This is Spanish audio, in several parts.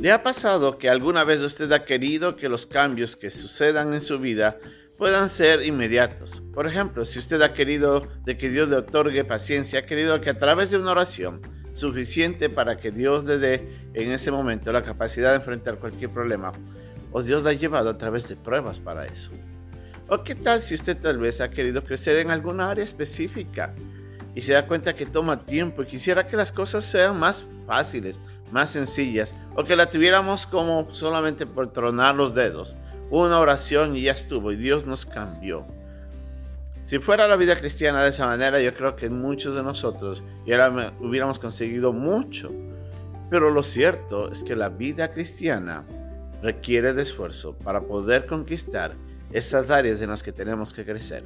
¿Le ha pasado que alguna vez usted ha querido que los cambios que sucedan en su vida puedan ser inmediatos? Por ejemplo, si usted ha querido de que Dios le otorgue paciencia, ha querido que a través de una oración suficiente para que Dios le dé en ese momento la capacidad de enfrentar cualquier problema, o Dios la ha llevado a través de pruebas para eso. ¿O qué tal si usted tal vez ha querido crecer en alguna área específica y se da cuenta que toma tiempo y quisiera que las cosas sean más fáciles, más sencillas, o que la tuviéramos como solamente por tronar los dedos? Una oración y ya estuvo y Dios nos cambió. Si fuera la vida cristiana de esa manera, yo creo que muchos de nosotros ya hubiéramos conseguido mucho. Pero lo cierto es que la vida cristiana requiere de esfuerzo para poder conquistar esas áreas en las que tenemos que crecer.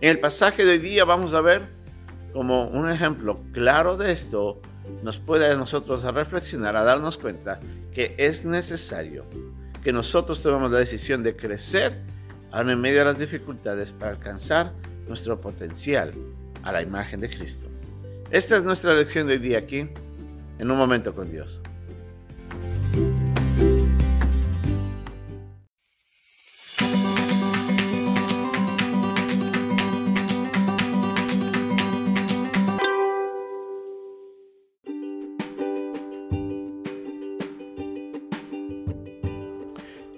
En el pasaje de hoy día vamos a ver como un ejemplo claro de esto nos puede a nosotros a reflexionar, a darnos cuenta que es necesario que nosotros tomemos la decisión de crecer aún en medio de las dificultades para alcanzar nuestro potencial a la imagen de Cristo. Esta es nuestra lección de hoy día aquí, en un momento con Dios.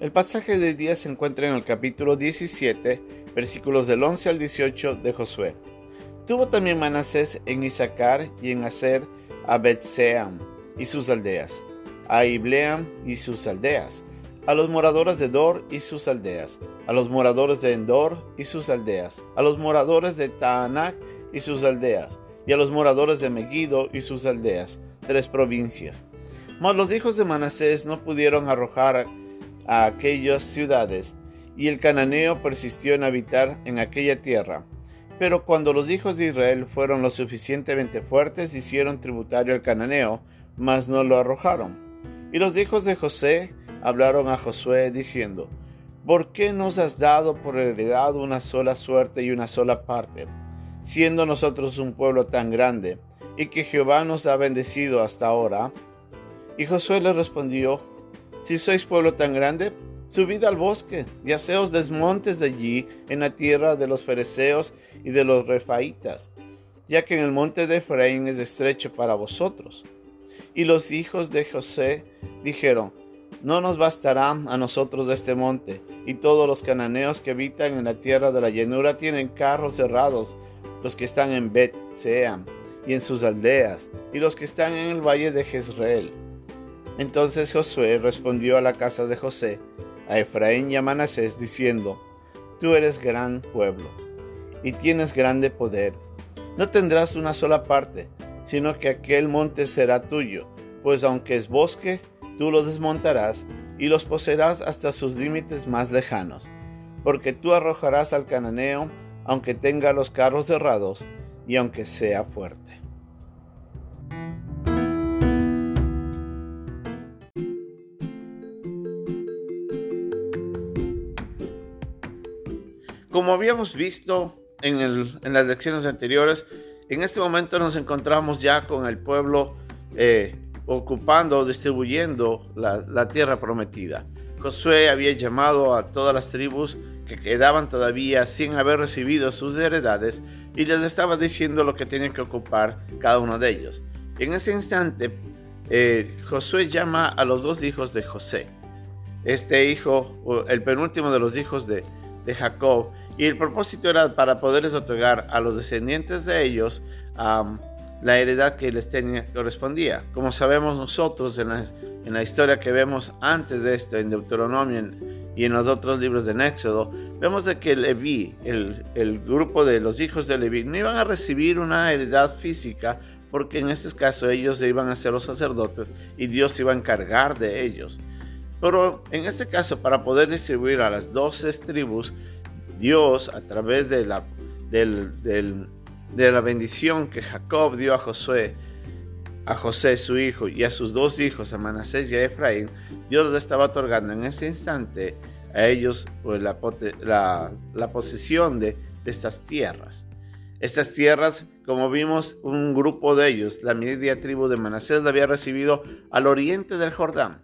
El pasaje de día se encuentra en el capítulo 17 versículos del 11 al 18 de Josué. Tuvo también Manasés en Isaacar y en Aser a Betseam y sus aldeas, a Ibleam y sus aldeas, a los moradores de Dor y sus aldeas, a los moradores de Endor y sus aldeas, a los moradores de Taanac y sus aldeas, y a los moradores de Megiddo y sus aldeas, tres provincias. Mas los hijos de Manasés no pudieron arrojar a aquellas ciudades, y el cananeo persistió en habitar en aquella tierra. Pero cuando los hijos de Israel fueron lo suficientemente fuertes, hicieron tributario al cananeo, mas no lo arrojaron. Y los hijos de José hablaron a Josué diciendo, ¿Por qué nos has dado por heredad una sola suerte y una sola parte, siendo nosotros un pueblo tan grande, y que Jehová nos ha bendecido hasta ahora? Y Josué le respondió, Si sois pueblo tan grande, Subid al bosque y haceos desmontes de allí en la tierra de los fereceos y de los refaitas, ya que en el monte de Efraín es estrecho para vosotros. Y los hijos de José dijeron, no nos bastará a nosotros este monte, y todos los cananeos que habitan en la tierra de la llanura tienen carros cerrados, los que están en Bet Seam y en sus aldeas, y los que están en el valle de Jezreel. Entonces Josué respondió a la casa de José, a Efraín y a Manasés, diciendo, Tú eres gran pueblo, y tienes grande poder. No tendrás una sola parte, sino que aquel monte será tuyo, pues aunque es bosque, tú lo desmontarás y los poseerás hasta sus límites más lejanos, porque tú arrojarás al cananeo, aunque tenga los carros cerrados y aunque sea fuerte. Como habíamos visto en, las lecciones anteriores, en este momento nos encontramos ya con el pueblo eh, ocupando, distribuyendo la, tierra prometida. Josué había llamado a todas las tribus que quedaban todavía sin haber recibido sus heredades y les estaba diciendo lo que tenían que ocupar cada uno de ellos. En ese instante, eh, Josué llama a los dos hijos de José. Este hijo, el penúltimo de los hijos de, de Jacob, y el propósito era para poderles otorgar a los descendientes de ellos la heredad que les tenía, correspondía. Como sabemos nosotros en la, historia que vemos antes de esto, en Deuteronomio y en los otros libros de Éxodo, vemos de que Leví, el, grupo de los hijos de Leví, no iban a recibir una heredad física porque en este caso ellos iban a ser los sacerdotes y Dios iba a encargar de ellos. Pero en este caso, para poder distribuir a las doce tribus, Dios, a través de la, de la bendición que Jacob dio a Josué, a José su hijo y a sus dos hijos, a Manasés y a Efraín, Dios les estaba otorgando en ese instante a ellos pues, la, la, posesión de, de, estas tierras. Estas tierras, como vimos, un grupo de ellos, la media tribu de Manasés, la había recibido al oriente del Jordán,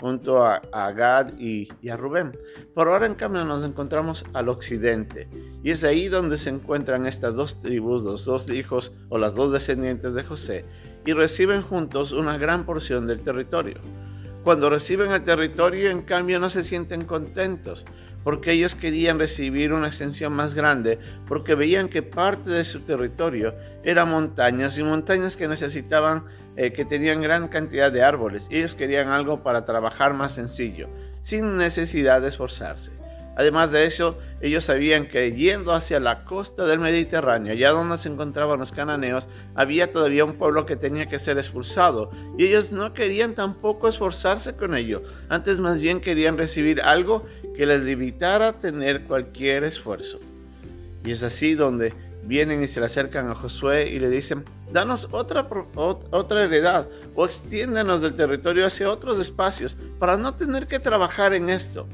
junto a, Gad y, a Rubén. Por ahora en cambio nos encontramos al occidente y es ahí donde se encuentran estas dos tribus, los dos hijos o las dos descendientes de José y reciben juntos una gran porción del territorio. Cuando reciben el territorio, en cambio, no se sienten contentos, porque ellos querían recibir una extensión más grande, porque veían que parte de su territorio eran montañas y montañas que necesitaban, eh, que tenían gran cantidad de árboles. Ellos querían algo para trabajar más sencillo, sin necesidad de esforzarse. Además de eso, ellos sabían que yendo hacia la costa del Mediterráneo, allá donde se encontraban los cananeos, había todavía un pueblo que tenía que ser expulsado. Y ellos no querían tampoco esforzarse con ello. Antes más bien querían recibir algo que les evitara tener cualquier esfuerzo. Y es así donde vienen y se le acercan a Josué y le dicen, danos otra, otra heredad o extiéndanos del territorio hacia otros espacios para no tener que trabajar en esto.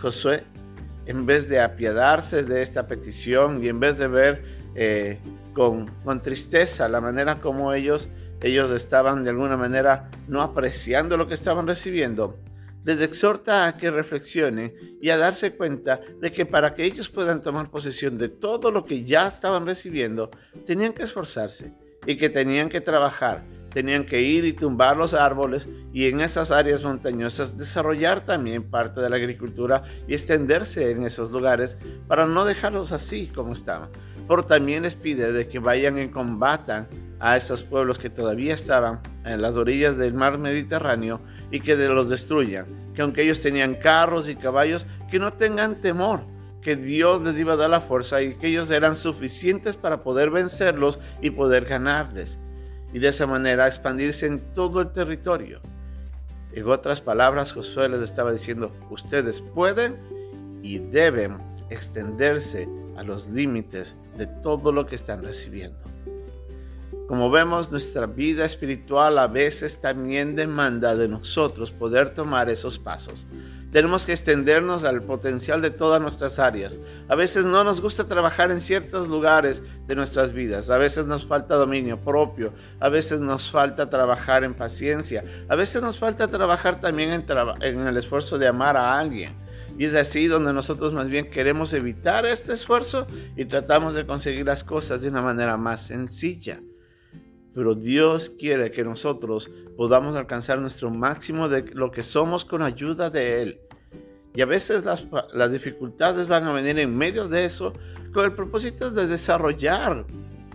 Josué, en vez de apiadarse de esta petición y en vez de ver eh, con, tristeza la manera como ellos, ellos estaban de alguna manera no apreciando lo que estaban recibiendo, les exhorta a que reflexionen y a darse cuenta de que para que ellos puedan tomar posesión de todo lo que ya estaban recibiendo, tenían que esforzarse y que tenían que trabajar tenían que ir y tumbar los árboles y en esas áreas montañosas desarrollar también parte de la agricultura y extenderse en esos lugares para no dejarlos así como estaban. Pero también les pide de que vayan y combatan a esos pueblos que todavía estaban en las orillas del mar Mediterráneo y que los destruyan. Que aunque ellos tenían carros y caballos, que no tengan temor, que Dios les iba a dar la fuerza y que ellos eran suficientes para poder vencerlos y poder ganarles y de esa manera expandirse en todo el territorio. En otras palabras, Josué les estaba diciendo, ustedes pueden y deben extenderse a los límites de todo lo que están recibiendo. Como vemos, nuestra vida espiritual a veces también demanda de nosotros poder tomar esos pasos. Tenemos que extendernos al potencial de todas nuestras áreas. A veces no nos gusta trabajar en ciertos lugares de nuestras vidas. A veces nos falta dominio propio. A veces nos falta trabajar en paciencia. A veces nos falta trabajar también en, el esfuerzo de amar a alguien. Y es así donde nosotros más bien queremos evitar este esfuerzo y tratamos de conseguir las cosas de una manera más sencilla pero Dios quiere que nosotros podamos alcanzar nuestro máximo de lo que somos con ayuda de Él. Y a veces las, dificultades van a venir en medio de eso con el propósito de desarrollar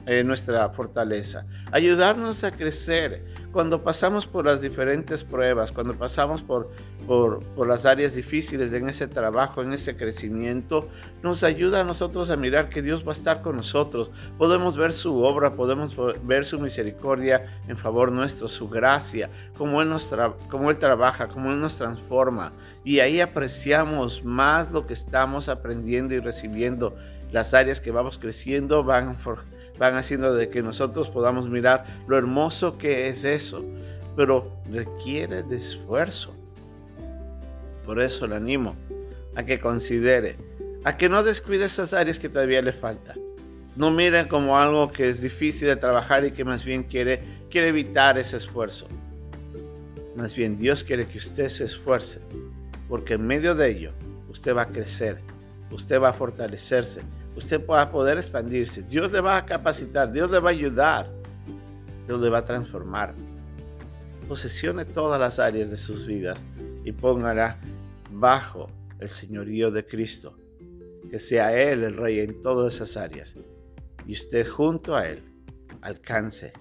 eh, nuestra fortaleza, ayudarnos a crecer, cuando pasamos por las diferentes pruebas, cuando pasamos por, por, por, las áreas difíciles en ese trabajo, en ese crecimiento, nos ayuda a nosotros a mirar que Dios va a estar con nosotros. Podemos ver su obra, podemos ver su misericordia en favor nuestro, su gracia, cómo Él, nos cómo él trabaja, cómo Él nos transforma. Y ahí apreciamos más lo que estamos aprendiendo y recibiendo. Las áreas que vamos creciendo van van haciendo de que nosotros podamos mirar lo hermoso que es eso, pero requiere de esfuerzo. Por eso le animo a que considere, a que no descuide esas áreas que todavía le falta. No mire como algo que es difícil de trabajar y que más bien quiere, quiere evitar ese esfuerzo. Más bien Dios quiere que usted se esfuerce, porque en medio de ello usted va a crecer, usted va a fortalecerse, usted va a poder expandirse. Dios le va a capacitar, Dios le va a ayudar, Dios le va a transformar. Posesione todas las áreas de sus vidas y póngala bajo el señorío de Cristo. Que sea Él el rey en todas esas áreas. Y usted junto a Él alcance,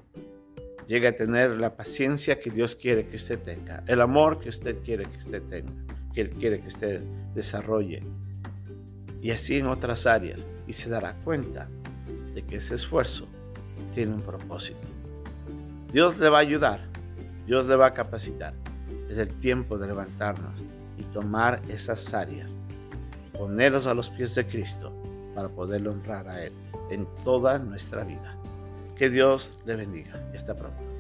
llegue a tener la paciencia que Dios quiere que usted tenga, el amor que usted quiere que usted tenga, que Él quiere que usted desarrolle. Y así en otras áreas y se dará cuenta de que ese esfuerzo tiene un propósito. Dios le va a ayudar, Dios le va a capacitar. Es el tiempo de levantarnos y tomar esas áreas, ponerlos a los pies de Cristo para poderlo honrar a Él en toda nuestra vida. Que Dios le bendiga y hasta pronto.